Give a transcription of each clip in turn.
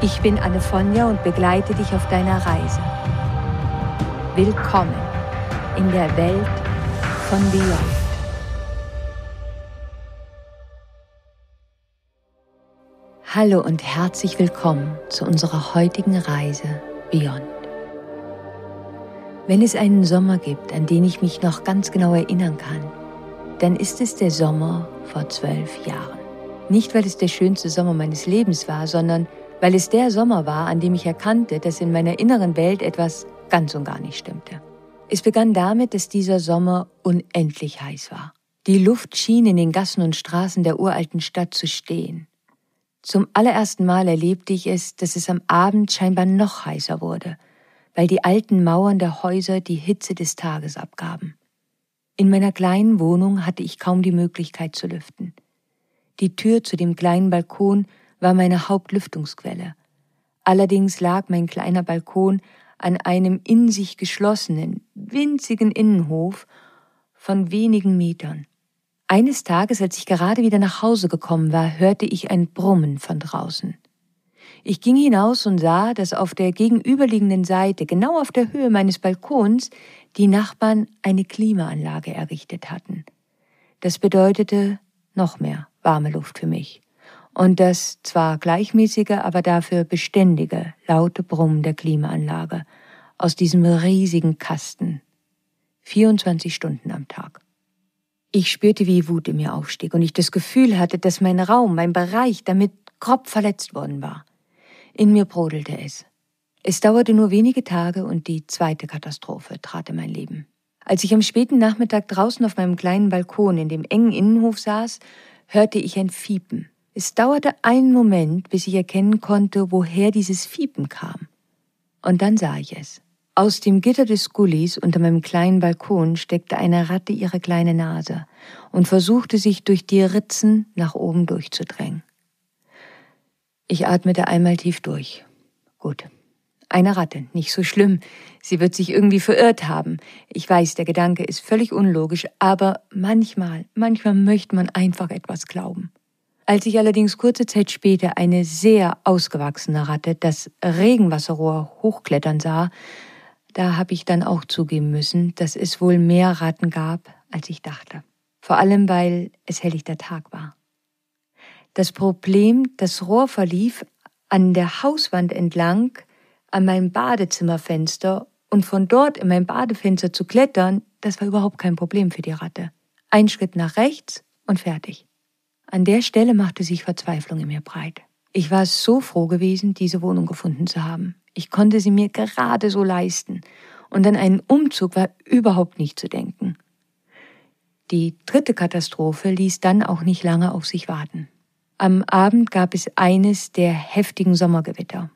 Ich bin Anne Fonja und begleite dich auf deiner Reise. Willkommen in der Welt von Beyond. Hallo und herzlich willkommen zu unserer heutigen Reise Beyond. Wenn es einen Sommer gibt, an den ich mich noch ganz genau erinnern kann, dann ist es der Sommer vor zwölf Jahren. Nicht, weil es der schönste Sommer meines Lebens war, sondern weil es der Sommer war, an dem ich erkannte, dass in meiner inneren Welt etwas ganz und gar nicht stimmte. Es begann damit, dass dieser Sommer unendlich heiß war. Die Luft schien in den Gassen und Straßen der uralten Stadt zu stehen. Zum allerersten Mal erlebte ich es, dass es am Abend scheinbar noch heißer wurde, weil die alten Mauern der Häuser die Hitze des Tages abgaben. In meiner kleinen Wohnung hatte ich kaum die Möglichkeit zu lüften. Die Tür zu dem kleinen Balkon war meine Hauptlüftungsquelle. Allerdings lag mein kleiner Balkon an einem in sich geschlossenen, winzigen Innenhof von wenigen Metern. Eines Tages, als ich gerade wieder nach Hause gekommen war, hörte ich ein Brummen von draußen. Ich ging hinaus und sah, dass auf der gegenüberliegenden Seite, genau auf der Höhe meines Balkons, die Nachbarn eine Klimaanlage errichtet hatten. Das bedeutete noch mehr warme Luft für mich und das zwar gleichmäßige, aber dafür beständige, laute Brummen der Klimaanlage aus diesem riesigen Kasten. 24 Stunden am Tag. Ich spürte, wie Wut in mir aufstieg und ich das Gefühl hatte, dass mein Raum, mein Bereich damit grob verletzt worden war. In mir brodelte es. Es dauerte nur wenige Tage und die zweite Katastrophe trat in mein Leben. Als ich am späten Nachmittag draußen auf meinem kleinen Balkon in dem engen Innenhof saß, hörte ich ein Fiepen. Es dauerte einen Moment, bis ich erkennen konnte, woher dieses Fiepen kam. Und dann sah ich es. Aus dem Gitter des Gullis unter meinem kleinen Balkon steckte eine Ratte ihre kleine Nase und versuchte sich durch die Ritzen nach oben durchzudrängen. Ich atmete einmal tief durch. Gut. Eine Ratte, nicht so schlimm. Sie wird sich irgendwie verirrt haben. Ich weiß, der Gedanke ist völlig unlogisch, aber manchmal, manchmal möchte man einfach etwas glauben. Als ich allerdings kurze Zeit später eine sehr ausgewachsene Ratte das Regenwasserrohr hochklettern sah, da habe ich dann auch zugeben müssen, dass es wohl mehr Ratten gab, als ich dachte. Vor allem, weil es helllichter Tag war. Das Problem, das Rohr verlief an der Hauswand entlang, an meinem Badezimmerfenster und von dort in mein Badefenster zu klettern, das war überhaupt kein Problem für die Ratte. Ein Schritt nach rechts und fertig. An der Stelle machte sich Verzweiflung in mir breit. Ich war so froh gewesen, diese Wohnung gefunden zu haben. Ich konnte sie mir gerade so leisten. Und an einen Umzug war überhaupt nicht zu denken. Die dritte Katastrophe ließ dann auch nicht lange auf sich warten. Am Abend gab es eines der heftigen Sommergewitter.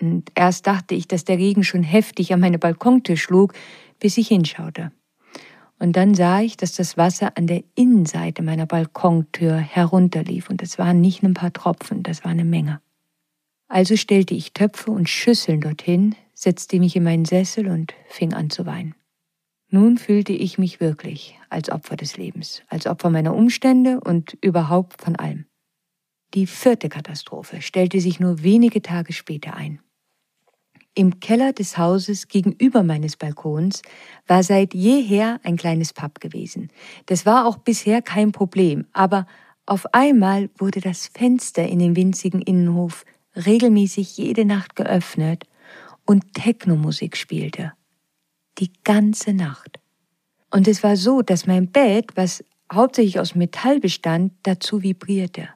Und erst dachte ich, dass der Regen schon heftig an meine Balkontür schlug, bis ich hinschaute und dann sah ich, dass das Wasser an der Innenseite meiner Balkontür herunterlief, und es waren nicht ein paar Tropfen, das war eine Menge. Also stellte ich Töpfe und Schüsseln dorthin, setzte mich in meinen Sessel und fing an zu weinen. Nun fühlte ich mich wirklich als Opfer des Lebens, als Opfer meiner Umstände und überhaupt von allem. Die vierte Katastrophe stellte sich nur wenige Tage später ein. Im Keller des Hauses gegenüber meines Balkons war seit jeher ein kleines Pub gewesen. Das war auch bisher kein Problem, aber auf einmal wurde das Fenster in den winzigen Innenhof regelmäßig jede Nacht geöffnet und Technomusik spielte. Die ganze Nacht. Und es war so, dass mein Bett, was hauptsächlich aus Metall bestand, dazu vibrierte.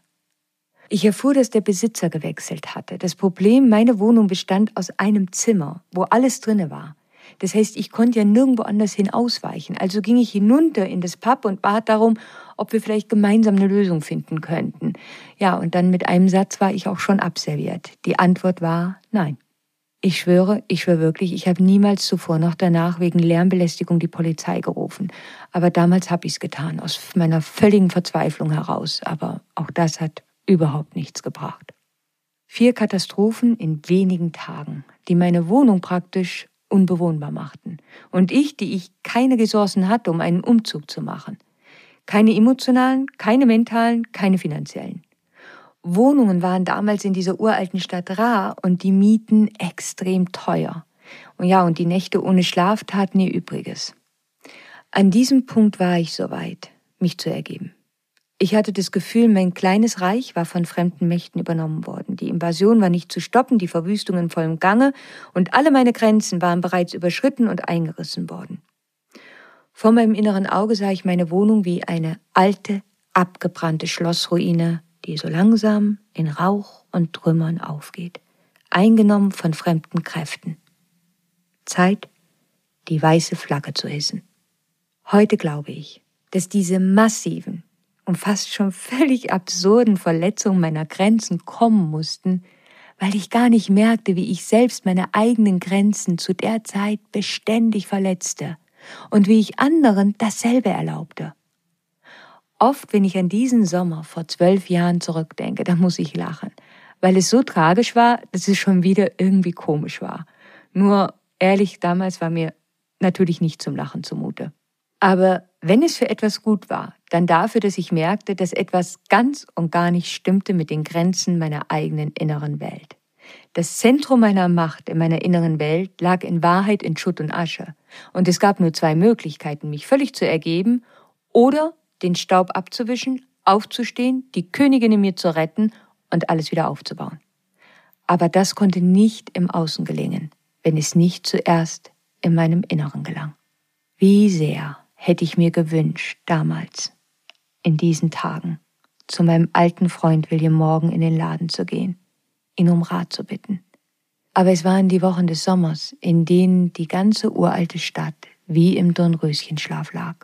Ich erfuhr, dass der Besitzer gewechselt hatte. Das Problem, meine Wohnung bestand aus einem Zimmer, wo alles drinne war. Das heißt, ich konnte ja nirgendwo anders hin ausweichen. Also ging ich hinunter in das Pub und bat darum, ob wir vielleicht gemeinsam eine Lösung finden könnten. Ja, und dann mit einem Satz war ich auch schon abserviert. Die Antwort war nein. Ich schwöre, ich schwöre wirklich, ich habe niemals zuvor noch danach wegen Lärmbelästigung die Polizei gerufen. Aber damals habe ich es getan, aus meiner völligen Verzweiflung heraus. Aber auch das hat überhaupt nichts gebracht. Vier Katastrophen in wenigen Tagen, die meine Wohnung praktisch unbewohnbar machten. Und ich, die ich keine Ressourcen hatte, um einen Umzug zu machen. Keine emotionalen, keine mentalen, keine finanziellen. Wohnungen waren damals in dieser uralten Stadt rar und die Mieten extrem teuer. Und ja, und die Nächte ohne Schlaf taten ihr Übriges. An diesem Punkt war ich soweit, mich zu ergeben. Ich hatte das Gefühl, mein kleines Reich war von fremden Mächten übernommen worden. Die Invasion war nicht zu stoppen, die Verwüstung in vollem Gange und alle meine Grenzen waren bereits überschritten und eingerissen worden. Vor meinem inneren Auge sah ich meine Wohnung wie eine alte, abgebrannte Schlossruine die so langsam in Rauch und Trümmern aufgeht, eingenommen von fremden Kräften. Zeit, die weiße Flagge zu hissen. Heute glaube ich, dass diese massiven und fast schon völlig absurden Verletzungen meiner Grenzen kommen mussten, weil ich gar nicht merkte, wie ich selbst meine eigenen Grenzen zu der Zeit beständig verletzte und wie ich anderen dasselbe erlaubte. Oft, wenn ich an diesen Sommer vor zwölf Jahren zurückdenke, da muss ich lachen, weil es so tragisch war, dass es schon wieder irgendwie komisch war. Nur ehrlich, damals war mir natürlich nicht zum Lachen zumute. Aber wenn es für etwas gut war, dann dafür, dass ich merkte, dass etwas ganz und gar nicht stimmte mit den Grenzen meiner eigenen inneren Welt. Das Zentrum meiner Macht in meiner inneren Welt lag in Wahrheit in Schutt und Asche. Und es gab nur zwei Möglichkeiten, mich völlig zu ergeben oder den Staub abzuwischen, aufzustehen, die Königin in mir zu retten und alles wieder aufzubauen. Aber das konnte nicht im Außen gelingen, wenn es nicht zuerst in meinem Inneren gelang. Wie sehr hätte ich mir gewünscht, damals, in diesen Tagen, zu meinem alten Freund William Morgan in den Laden zu gehen, ihn um Rat zu bitten. Aber es waren die Wochen des Sommers, in denen die ganze uralte Stadt wie im Dornröschenschlaf lag.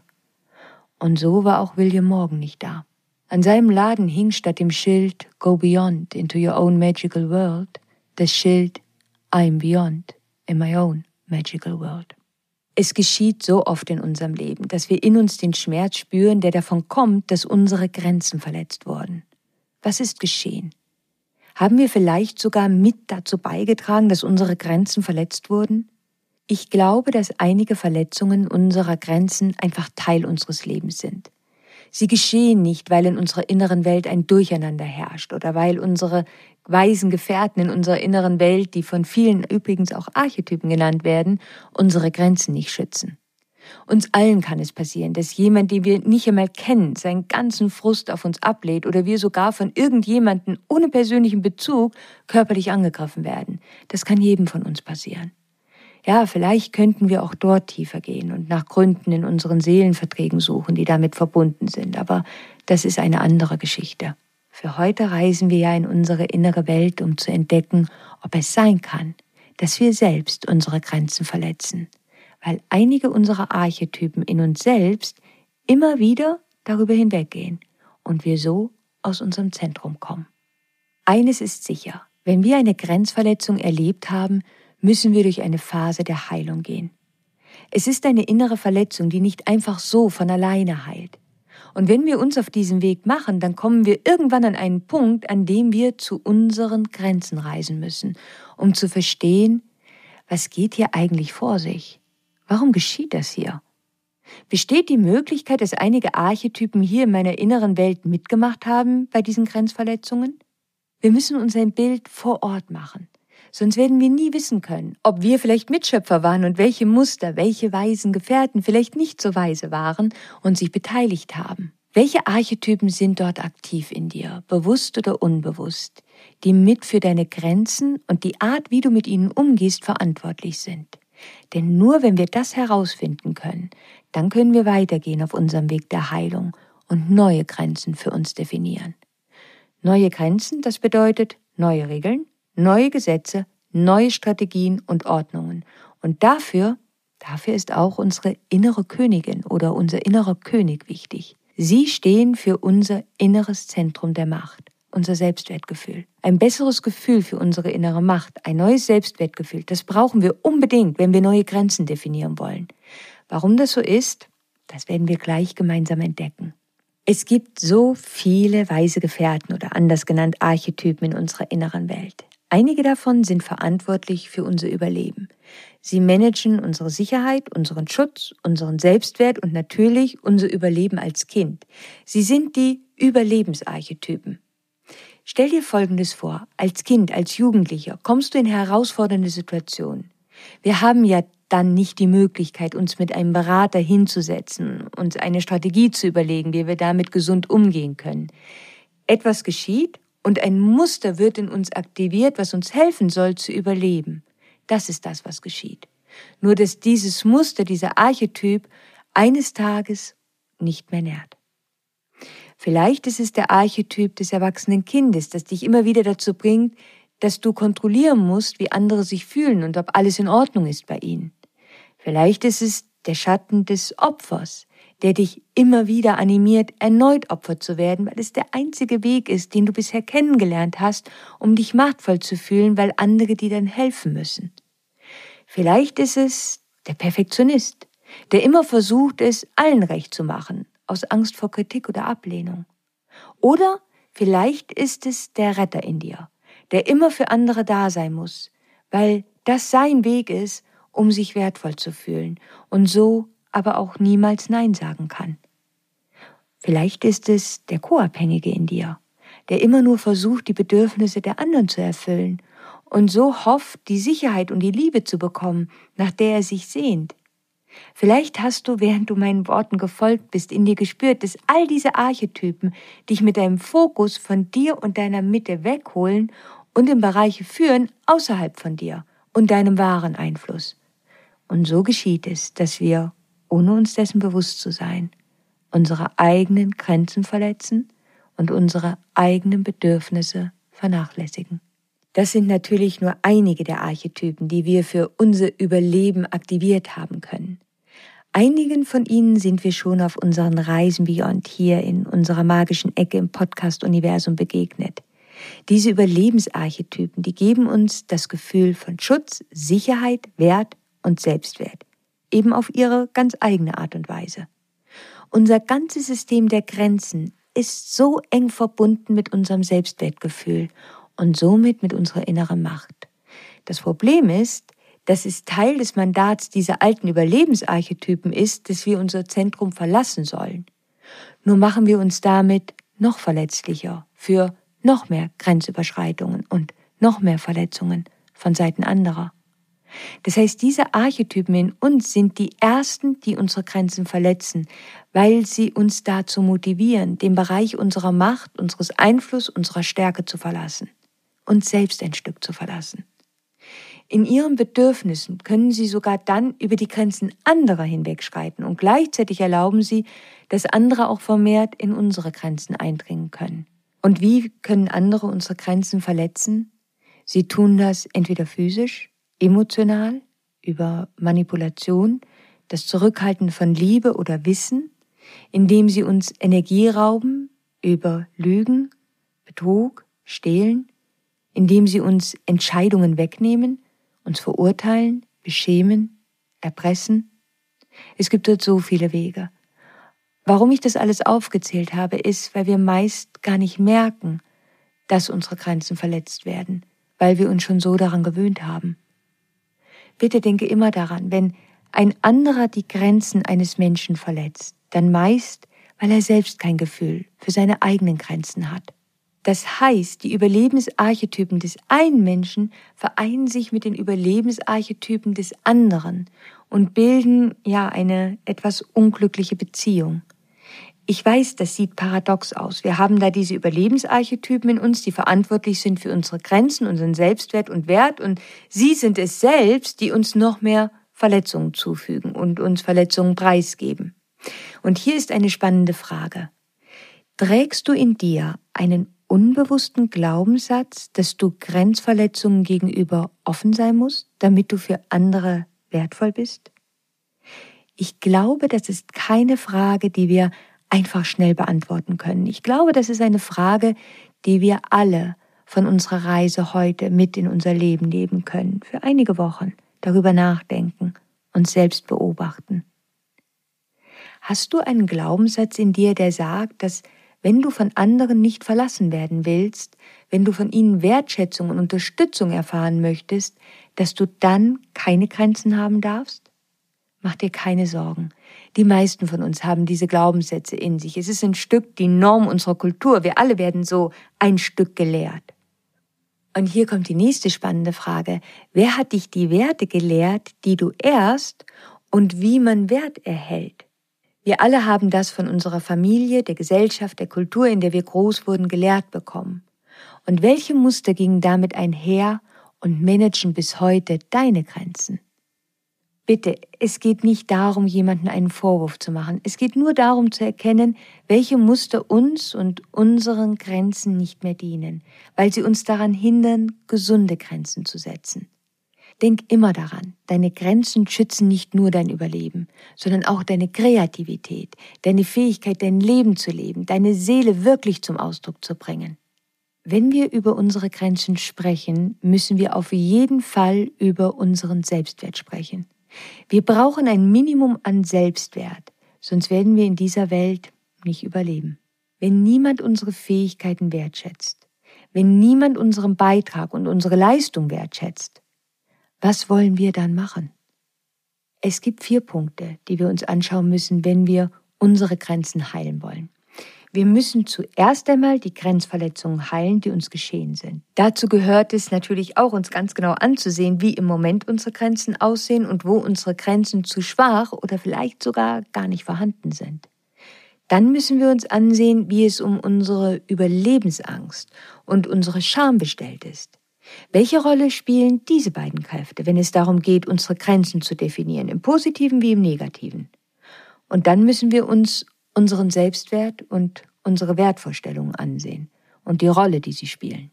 Und so war auch William Morgan nicht da. An seinem Laden hing statt dem Schild Go Beyond into your own magical world das Schild I'm Beyond in my own magical world. Es geschieht so oft in unserem Leben, dass wir in uns den Schmerz spüren, der davon kommt, dass unsere Grenzen verletzt wurden. Was ist geschehen? Haben wir vielleicht sogar mit dazu beigetragen, dass unsere Grenzen verletzt wurden? Ich glaube, dass einige Verletzungen unserer Grenzen einfach Teil unseres Lebens sind. Sie geschehen nicht, weil in unserer inneren Welt ein Durcheinander herrscht oder weil unsere weisen Gefährten in unserer inneren Welt, die von vielen übrigens auch Archetypen genannt werden, unsere Grenzen nicht schützen. Uns allen kann es passieren, dass jemand, den wir nicht einmal kennen, seinen ganzen Frust auf uns ablehnt oder wir sogar von irgendjemanden ohne persönlichen Bezug körperlich angegriffen werden. Das kann jedem von uns passieren. Ja, vielleicht könnten wir auch dort tiefer gehen und nach Gründen in unseren Seelenverträgen suchen, die damit verbunden sind, aber das ist eine andere Geschichte. Für heute reisen wir ja in unsere innere Welt, um zu entdecken, ob es sein kann, dass wir selbst unsere Grenzen verletzen, weil einige unserer Archetypen in uns selbst immer wieder darüber hinweggehen und wir so aus unserem Zentrum kommen. Eines ist sicher, wenn wir eine Grenzverletzung erlebt haben, müssen wir durch eine Phase der Heilung gehen. Es ist eine innere Verletzung, die nicht einfach so von alleine heilt. Und wenn wir uns auf diesen Weg machen, dann kommen wir irgendwann an einen Punkt, an dem wir zu unseren Grenzen reisen müssen, um zu verstehen, was geht hier eigentlich vor sich? Warum geschieht das hier? Besteht die Möglichkeit, dass einige Archetypen hier in meiner inneren Welt mitgemacht haben bei diesen Grenzverletzungen? Wir müssen uns ein Bild vor Ort machen. Sonst werden wir nie wissen können, ob wir vielleicht Mitschöpfer waren und welche Muster, welche weisen Gefährten vielleicht nicht so weise waren und sich beteiligt haben. Welche Archetypen sind dort aktiv in dir, bewusst oder unbewusst, die mit für deine Grenzen und die Art, wie du mit ihnen umgehst, verantwortlich sind? Denn nur wenn wir das herausfinden können, dann können wir weitergehen auf unserem Weg der Heilung und neue Grenzen für uns definieren. Neue Grenzen, das bedeutet neue Regeln, neue Gesetze, neue Strategien und Ordnungen. Und dafür Dafür ist auch unsere innere Königin oder unser innerer König wichtig. Sie stehen für unser inneres Zentrum der Macht, unser Selbstwertgefühl. Ein besseres Gefühl für unsere innere Macht, ein neues Selbstwertgefühl, das brauchen wir unbedingt, wenn wir neue Grenzen definieren wollen. Warum das so ist, das werden wir gleich gemeinsam entdecken. Es gibt so viele weise Gefährten oder anders genannt Archetypen in unserer inneren Welt. Einige davon sind verantwortlich für unser Überleben. Sie managen unsere Sicherheit, unseren Schutz, unseren Selbstwert und natürlich unser Überleben als Kind. Sie sind die Überlebensarchetypen. Stell dir Folgendes vor. Als Kind, als Jugendlicher kommst du in herausfordernde Situationen. Wir haben ja dann nicht die Möglichkeit, uns mit einem Berater hinzusetzen, uns eine Strategie zu überlegen, wie wir damit gesund umgehen können. Etwas geschieht und ein Muster wird in uns aktiviert, was uns helfen soll zu überleben. Das ist das, was geschieht. Nur dass dieses Muster, dieser Archetyp eines Tages nicht mehr nährt. Vielleicht ist es der Archetyp des erwachsenen Kindes, das dich immer wieder dazu bringt, dass du kontrollieren musst, wie andere sich fühlen und ob alles in Ordnung ist bei ihnen. Vielleicht ist es der Schatten des Opfers, der dich immer wieder animiert, erneut Opfer zu werden, weil es der einzige Weg ist, den du bisher kennengelernt hast, um dich machtvoll zu fühlen, weil andere dir dann helfen müssen. Vielleicht ist es der Perfektionist, der immer versucht, es allen recht zu machen, aus Angst vor Kritik oder Ablehnung. Oder vielleicht ist es der Retter in dir, der immer für andere da sein muss, weil das sein Weg ist, um sich wertvoll zu fühlen und so aber auch niemals Nein sagen kann. Vielleicht ist es der Co-Abhängige in dir, der immer nur versucht, die Bedürfnisse der anderen zu erfüllen und so hofft, die Sicherheit und die Liebe zu bekommen, nach der er sich sehnt. Vielleicht hast du, während du meinen Worten gefolgt bist, in dir gespürt, dass all diese Archetypen dich mit deinem Fokus von dir und deiner Mitte wegholen und in Bereiche führen außerhalb von dir und deinem wahren Einfluss. Und so geschieht es, dass wir ohne uns dessen bewusst zu sein, unsere eigenen Grenzen verletzen und unsere eigenen Bedürfnisse vernachlässigen. Das sind natürlich nur einige der Archetypen, die wir für unser Überleben aktiviert haben können. Einigen von ihnen sind wir schon auf unseren Reisen Beyond hier in unserer magischen Ecke im Podcast-Universum begegnet. Diese Überlebensarchetypen, die geben uns das Gefühl von Schutz, Sicherheit, Wert und Selbstwert eben auf ihre ganz eigene Art und Weise. Unser ganzes System der Grenzen ist so eng verbunden mit unserem Selbstwertgefühl und somit mit unserer inneren Macht. Das Problem ist, dass es Teil des Mandats dieser alten Überlebensarchetypen ist, dass wir unser Zentrum verlassen sollen. Nur machen wir uns damit noch verletzlicher für noch mehr Grenzüberschreitungen und noch mehr Verletzungen von Seiten anderer. Das heißt, diese Archetypen in uns sind die ersten, die unsere Grenzen verletzen, weil sie uns dazu motivieren, den Bereich unserer Macht, unseres Einflusses, unserer Stärke zu verlassen, uns selbst ein Stück zu verlassen. In ihren Bedürfnissen können sie sogar dann über die Grenzen anderer hinwegschreiten und gleichzeitig erlauben sie, dass andere auch vermehrt in unsere Grenzen eindringen können. Und wie können andere unsere Grenzen verletzen? Sie tun das entweder physisch, emotional, über Manipulation, das Zurückhalten von Liebe oder Wissen, indem sie uns Energie rauben, über Lügen, Betrug, Stehlen, indem sie uns Entscheidungen wegnehmen, uns verurteilen, beschämen, erpressen. Es gibt dort so viele Wege. Warum ich das alles aufgezählt habe, ist, weil wir meist gar nicht merken, dass unsere Grenzen verletzt werden, weil wir uns schon so daran gewöhnt haben. Bitte denke immer daran, wenn ein anderer die Grenzen eines Menschen verletzt, dann meist, weil er selbst kein Gefühl für seine eigenen Grenzen hat. Das heißt, die Überlebensarchetypen des einen Menschen vereinen sich mit den Überlebensarchetypen des anderen und bilden ja eine etwas unglückliche Beziehung. Ich weiß, das sieht paradox aus. Wir haben da diese Überlebensarchetypen in uns, die verantwortlich sind für unsere Grenzen, unseren Selbstwert und Wert, und sie sind es selbst, die uns noch mehr Verletzungen zufügen und uns Verletzungen preisgeben. Und hier ist eine spannende Frage. Trägst du in dir einen unbewussten Glaubenssatz, dass du Grenzverletzungen gegenüber offen sein musst, damit du für andere wertvoll bist? Ich glaube, das ist keine Frage, die wir einfach schnell beantworten können. Ich glaube, das ist eine Frage, die wir alle von unserer Reise heute mit in unser Leben nehmen können, für einige Wochen, darüber nachdenken, und selbst beobachten. Hast du einen Glaubenssatz in dir, der sagt, dass wenn du von anderen nicht verlassen werden willst, wenn du von ihnen Wertschätzung und Unterstützung erfahren möchtest, dass du dann keine Grenzen haben darfst? Mach dir keine Sorgen. Die meisten von uns haben diese Glaubenssätze in sich. Es ist ein Stück die Norm unserer Kultur. Wir alle werden so ein Stück gelehrt. Und hier kommt die nächste spannende Frage. Wer hat dich die Werte gelehrt, die du erst und wie man Wert erhält? Wir alle haben das von unserer Familie, der Gesellschaft, der Kultur, in der wir groß wurden, gelehrt bekommen. Und welche Muster gingen damit einher und managen bis heute deine Grenzen? Bitte, es geht nicht darum, jemanden einen Vorwurf zu machen. Es geht nur darum zu erkennen, welche Muster uns und unseren Grenzen nicht mehr dienen, weil sie uns daran hindern, gesunde Grenzen zu setzen. Denk immer daran, deine Grenzen schützen nicht nur dein Überleben, sondern auch deine Kreativität, deine Fähigkeit, dein Leben zu leben, deine Seele wirklich zum Ausdruck zu bringen. Wenn wir über unsere Grenzen sprechen, müssen wir auf jeden Fall über unseren Selbstwert sprechen. Wir brauchen ein Minimum an Selbstwert, sonst werden wir in dieser Welt nicht überleben. Wenn niemand unsere Fähigkeiten wertschätzt, wenn niemand unseren Beitrag und unsere Leistung wertschätzt, was wollen wir dann machen? Es gibt vier Punkte, die wir uns anschauen müssen, wenn wir unsere Grenzen heilen wollen. Wir müssen zuerst einmal die Grenzverletzungen heilen, die uns geschehen sind. Dazu gehört es natürlich auch, uns ganz genau anzusehen, wie im Moment unsere Grenzen aussehen und wo unsere Grenzen zu schwach oder vielleicht sogar gar nicht vorhanden sind. Dann müssen wir uns ansehen, wie es um unsere Überlebensangst und unsere Scham bestellt ist. Welche Rolle spielen diese beiden Kräfte, wenn es darum geht, unsere Grenzen zu definieren, im positiven wie im negativen? Und dann müssen wir uns unseren Selbstwert und unsere Wertvorstellungen ansehen und die Rolle, die sie spielen.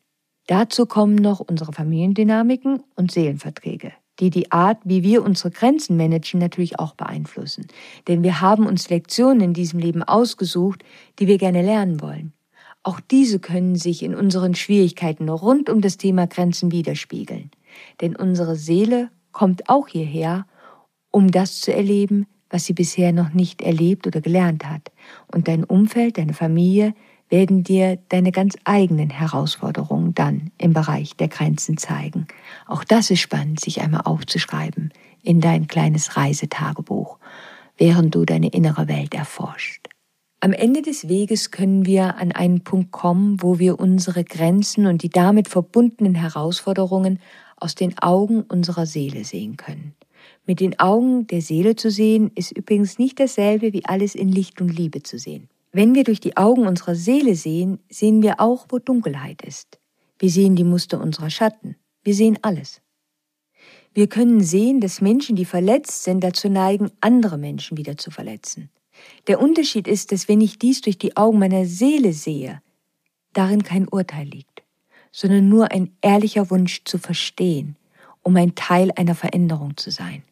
Dazu kommen noch unsere Familiendynamiken und Seelenverträge, die die Art, wie wir unsere Grenzen managen, natürlich auch beeinflussen. Denn wir haben uns Lektionen in diesem Leben ausgesucht, die wir gerne lernen wollen. Auch diese können sich in unseren Schwierigkeiten rund um das Thema Grenzen widerspiegeln. Denn unsere Seele kommt auch hierher, um das zu erleben, was sie bisher noch nicht erlebt oder gelernt hat. Und dein Umfeld, deine Familie werden dir deine ganz eigenen Herausforderungen dann im Bereich der Grenzen zeigen. Auch das ist spannend, sich einmal aufzuschreiben in dein kleines Reisetagebuch, während du deine innere Welt erforscht. Am Ende des Weges können wir an einen Punkt kommen, wo wir unsere Grenzen und die damit verbundenen Herausforderungen aus den Augen unserer Seele sehen können. Mit den Augen der Seele zu sehen, ist übrigens nicht dasselbe wie alles in Licht und Liebe zu sehen. Wenn wir durch die Augen unserer Seele sehen, sehen wir auch, wo Dunkelheit ist. Wir sehen die Muster unserer Schatten. Wir sehen alles. Wir können sehen, dass Menschen, die verletzt sind, dazu neigen, andere Menschen wieder zu verletzen. Der Unterschied ist, dass wenn ich dies durch die Augen meiner Seele sehe, darin kein Urteil liegt, sondern nur ein ehrlicher Wunsch zu verstehen, um ein Teil einer Veränderung zu sein.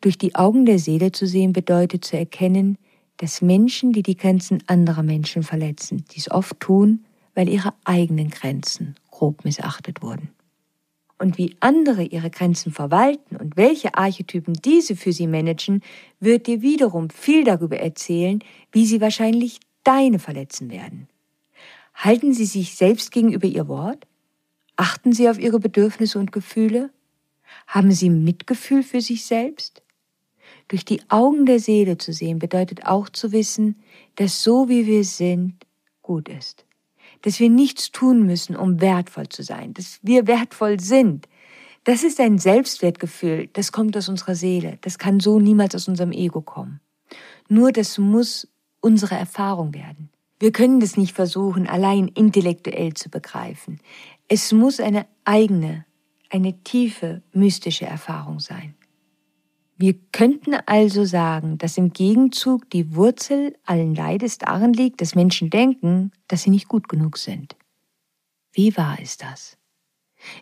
Durch die Augen der Seele zu sehen bedeutet zu erkennen, dass Menschen, die die Grenzen anderer Menschen verletzen, dies oft tun, weil ihre eigenen Grenzen grob missachtet wurden und wie andere ihre Grenzen verwalten und welche Archetypen diese für sie managen, wird dir wiederum viel darüber erzählen, wie sie wahrscheinlich deine verletzen werden. Halten sie sich selbst gegenüber ihr Wort? Achten sie auf ihre Bedürfnisse und Gefühle? Haben sie Mitgefühl für sich selbst? Durch die Augen der Seele zu sehen bedeutet auch zu wissen, dass so wie wir sind gut ist dass wir nichts tun müssen, um wertvoll zu sein, dass wir wertvoll sind. Das ist ein Selbstwertgefühl, das kommt aus unserer Seele, das kann so niemals aus unserem Ego kommen. Nur das muss unsere Erfahrung werden. Wir können das nicht versuchen, allein intellektuell zu begreifen. Es muss eine eigene, eine tiefe, mystische Erfahrung sein. Wir könnten also sagen, dass im Gegenzug die Wurzel allen Leides darin liegt, dass Menschen denken, dass sie nicht gut genug sind. Wie wahr ist das?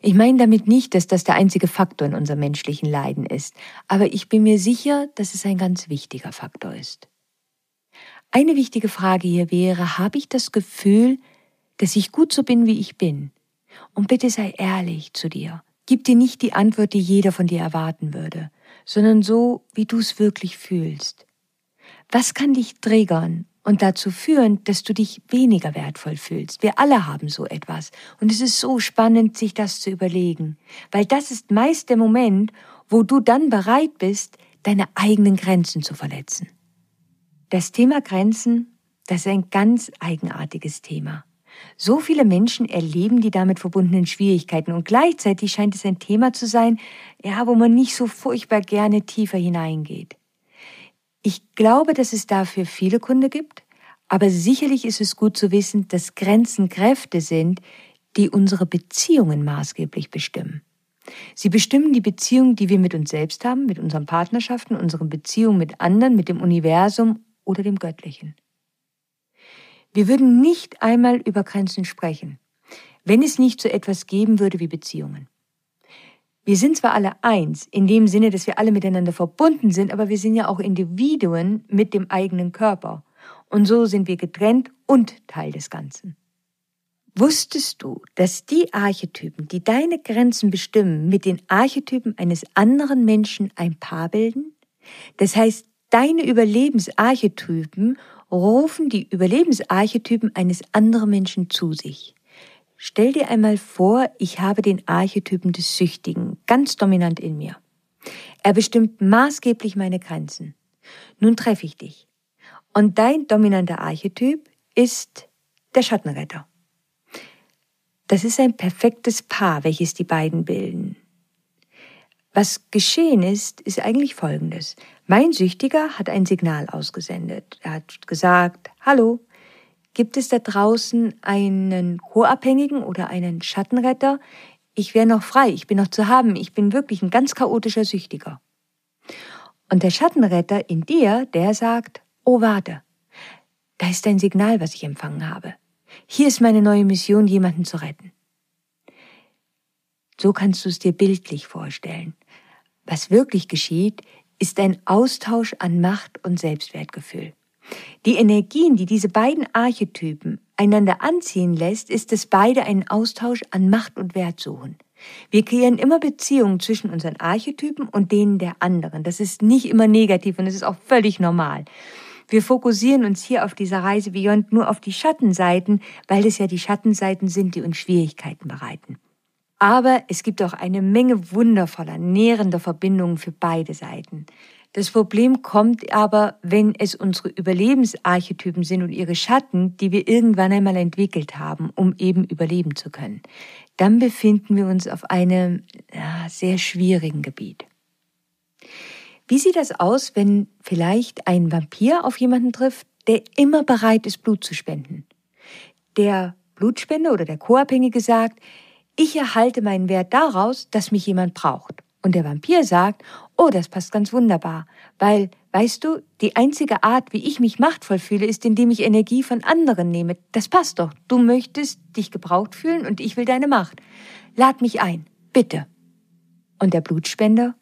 Ich meine damit nicht, dass das der einzige Faktor in unserem menschlichen Leiden ist, aber ich bin mir sicher, dass es ein ganz wichtiger Faktor ist. Eine wichtige Frage hier wäre, habe ich das Gefühl, dass ich gut so bin, wie ich bin? Und bitte sei ehrlich zu dir. Gib dir nicht die Antwort, die jeder von dir erwarten würde, sondern so, wie du es wirklich fühlst. Was kann dich triggern und dazu führen, dass du dich weniger wertvoll fühlst. Wir alle haben so etwas. Und es ist so spannend, sich das zu überlegen. Weil das ist meist der Moment, wo du dann bereit bist, deine eigenen Grenzen zu verletzen. Das Thema Grenzen, das ist ein ganz eigenartiges Thema. So viele Menschen erleben die damit verbundenen Schwierigkeiten und gleichzeitig scheint es ein Thema zu sein, ja, wo man nicht so furchtbar gerne tiefer hineingeht. Ich glaube, dass es dafür viele Gründe gibt, aber sicherlich ist es gut zu wissen, dass Grenzen Kräfte sind, die unsere Beziehungen maßgeblich bestimmen. Sie bestimmen die Beziehung, die wir mit uns selbst haben, mit unseren Partnerschaften, unseren Beziehungen mit anderen, mit dem Universum oder dem Göttlichen. Wir würden nicht einmal über Grenzen sprechen, wenn es nicht so etwas geben würde wie Beziehungen. Wir sind zwar alle eins, in dem Sinne, dass wir alle miteinander verbunden sind, aber wir sind ja auch Individuen mit dem eigenen Körper. Und so sind wir getrennt und Teil des Ganzen. Wusstest du, dass die Archetypen, die deine Grenzen bestimmen, mit den Archetypen eines anderen Menschen ein Paar bilden? Das heißt, deine Überlebensarchetypen rufen die Überlebensarchetypen eines anderen Menschen zu sich. Stell dir einmal vor, ich habe den Archetypen des Süchtigen ganz dominant in mir. Er bestimmt maßgeblich meine Grenzen. Nun treffe ich dich. Und dein dominanter Archetyp ist der Schattenretter. Das ist ein perfektes Paar, welches die beiden bilden. Was geschehen ist, ist eigentlich Folgendes. Mein Süchtiger hat ein Signal ausgesendet. Er hat gesagt, hallo, Gibt es da draußen einen Co-Abhängigen oder einen Schattenretter? Ich wäre noch frei, ich bin noch zu haben, ich bin wirklich ein ganz chaotischer Süchtiger. Und der Schattenretter in dir, der sagt, oh warte, da ist ein Signal, was ich empfangen habe. Hier ist meine neue Mission, jemanden zu retten. So kannst du es dir bildlich vorstellen. Was wirklich geschieht, ist ein Austausch an Macht und Selbstwertgefühl. Die Energien, die diese beiden Archetypen einander anziehen lässt, ist, dass beide einen Austausch an Macht und Wert suchen. Wir kreieren immer Beziehungen zwischen unseren Archetypen und denen der anderen. Das ist nicht immer negativ und es ist auch völlig normal. Wir fokussieren uns hier auf dieser Reise Beyond nur auf die Schattenseiten, weil es ja die Schattenseiten sind, die uns Schwierigkeiten bereiten. Aber es gibt auch eine Menge wundervoller, nährender Verbindungen für beide Seiten. Das Problem kommt aber, wenn es unsere Überlebensarchetypen sind und ihre Schatten, die wir irgendwann einmal entwickelt haben, um eben überleben zu können. Dann befinden wir uns auf einem ja, sehr schwierigen Gebiet. Wie sieht das aus, wenn vielleicht ein Vampir auf jemanden trifft, der immer bereit ist, Blut zu spenden? Der Blutspender oder der Co-Abhängige sagt, ich erhalte meinen Wert daraus, dass mich jemand braucht. Und der Vampir sagt, oh, das passt ganz wunderbar, weil, weißt du, die einzige Art, wie ich mich machtvoll fühle, ist, indem ich Energie von anderen nehme. Das passt doch. Du möchtest dich gebraucht fühlen und ich will deine Macht. Lad mich ein, bitte. Und der Blutspender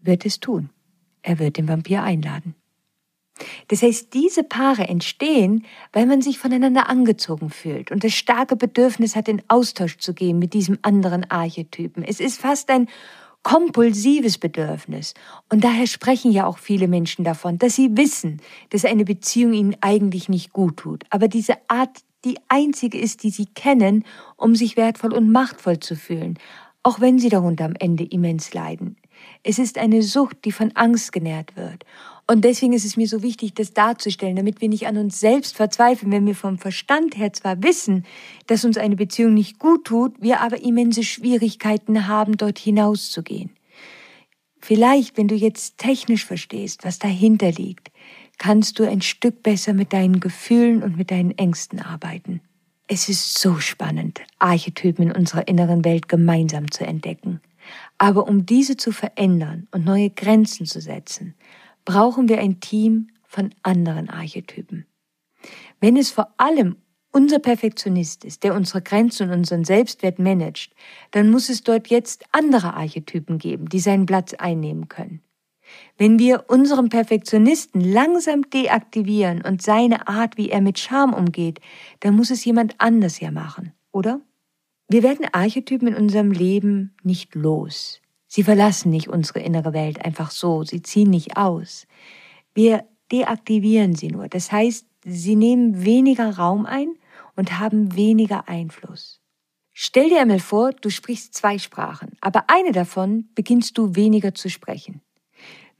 wird es tun. Er wird den Vampir einladen. Das heißt, diese Paare entstehen, weil man sich voneinander angezogen fühlt und das starke Bedürfnis hat, in Austausch zu gehen mit diesem anderen Archetypen. Es ist fast ein kompulsives Bedürfnis. Und daher sprechen ja auch viele Menschen davon, dass sie wissen, dass eine Beziehung ihnen eigentlich nicht gut tut. Aber diese Art die einzige ist, die sie kennen, um sich wertvoll und machtvoll zu fühlen, auch wenn sie darunter am Ende immens leiden. Es ist eine Sucht, die von Angst genährt wird. Und deswegen ist es mir so wichtig, das darzustellen, damit wir nicht an uns selbst verzweifeln, wenn wir vom Verstand her zwar wissen, dass uns eine Beziehung nicht gut tut, wir aber immense Schwierigkeiten haben, dort hinauszugehen. Vielleicht, wenn du jetzt technisch verstehst, was dahinter liegt, kannst du ein Stück besser mit deinen Gefühlen und mit deinen Ängsten arbeiten. Es ist so spannend, Archetypen in unserer inneren Welt gemeinsam zu entdecken. Aber um diese zu verändern und neue Grenzen zu setzen, brauchen wir ein Team von anderen Archetypen. Wenn es vor allem unser Perfektionist ist, der unsere Grenzen und unseren Selbstwert managt, dann muss es dort jetzt andere Archetypen geben, die seinen Platz einnehmen können. Wenn wir unseren Perfektionisten langsam deaktivieren und seine Art, wie er mit Charme umgeht, dann muss es jemand anders ja machen, oder? Wir werden Archetypen in unserem Leben nicht los. Sie verlassen nicht unsere innere Welt einfach so, sie ziehen nicht aus. Wir deaktivieren sie nur. Das heißt, sie nehmen weniger Raum ein und haben weniger Einfluss. Stell dir einmal vor, du sprichst zwei Sprachen, aber eine davon beginnst du weniger zu sprechen.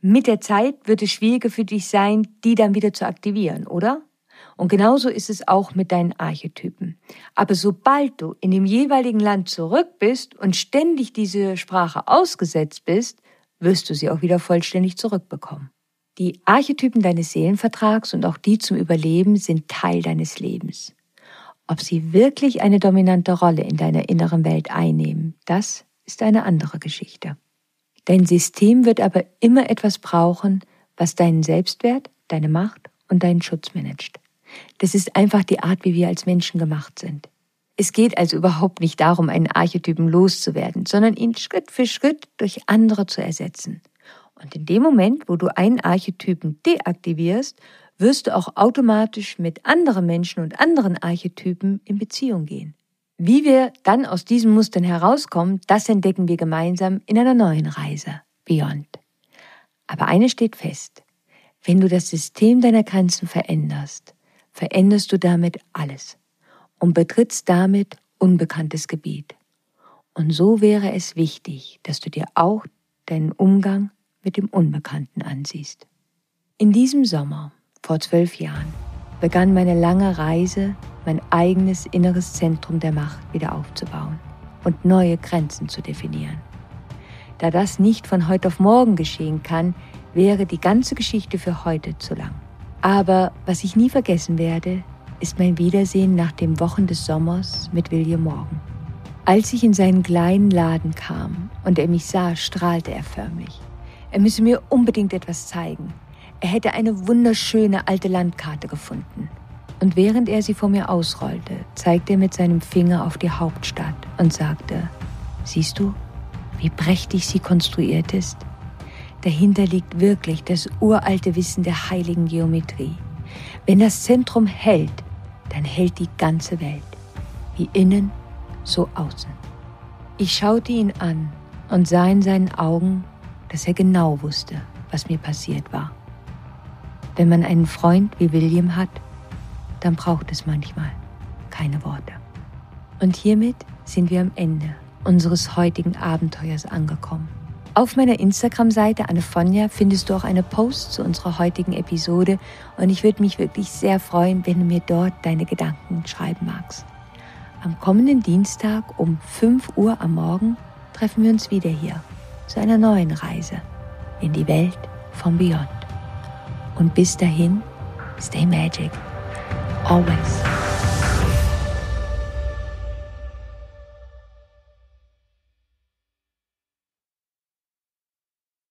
Mit der Zeit wird es schwieriger für dich sein, die dann wieder zu aktivieren, oder? Und genauso ist es auch mit deinen Archetypen. Aber sobald du in dem jeweiligen Land zurück bist und ständig diese Sprache ausgesetzt bist, wirst du sie auch wieder vollständig zurückbekommen. Die Archetypen deines Seelenvertrags und auch die zum Überleben sind Teil deines Lebens. Ob sie wirklich eine dominante Rolle in deiner inneren Welt einnehmen, das ist eine andere Geschichte. Dein System wird aber immer etwas brauchen, was deinen Selbstwert, deine Macht und deinen Schutz managt. Das ist einfach die Art, wie wir als Menschen gemacht sind. Es geht also überhaupt nicht darum, einen Archetypen loszuwerden, sondern ihn Schritt für Schritt durch andere zu ersetzen. Und in dem Moment, wo du einen Archetypen deaktivierst, wirst du auch automatisch mit anderen Menschen und anderen Archetypen in Beziehung gehen. Wie wir dann aus diesen Mustern herauskommen, das entdecken wir gemeinsam in einer neuen Reise, Beyond. Aber eines steht fest. Wenn du das System deiner Grenzen veränderst, veränderst du damit alles und betrittst damit unbekanntes Gebiet. Und so wäre es wichtig, dass du dir auch deinen Umgang mit dem Unbekannten ansiehst. In diesem Sommer, vor zwölf Jahren, begann meine lange Reise mein eigenes inneres Zentrum der Macht wieder aufzubauen und neue Grenzen zu definieren. Da das nicht von heute auf morgen geschehen kann, wäre die ganze Geschichte für heute zu lang. Aber was ich nie vergessen werde, ist mein Wiedersehen nach den Wochen des Sommers mit William Morgan. Als ich in seinen kleinen Laden kam und er mich sah, strahlte er förmlich. Er müsse mir unbedingt etwas zeigen. Er hätte eine wunderschöne alte Landkarte gefunden und während er sie vor mir ausrollte, zeigte er mit seinem Finger auf die Hauptstadt und sagte, siehst du, wie prächtig sie konstruiert ist? Dahinter liegt wirklich das uralte Wissen der heiligen Geometrie. Wenn das Zentrum hält, dann hält die ganze Welt, wie innen, so außen. Ich schaute ihn an und sah in seinen Augen, dass er genau wusste, was mir passiert war. Wenn man einen Freund wie William hat, dann braucht es manchmal keine Worte. Und hiermit sind wir am Ende unseres heutigen Abenteuers angekommen. Auf meiner Instagram-Seite Annefonja findest du auch eine Post zu unserer heutigen Episode und ich würde mich wirklich sehr freuen, wenn du mir dort deine Gedanken schreiben magst. Am kommenden Dienstag um 5 Uhr am Morgen treffen wir uns wieder hier zu einer neuen Reise in die Welt von Beyond. Und bis dahin, stay magic. always.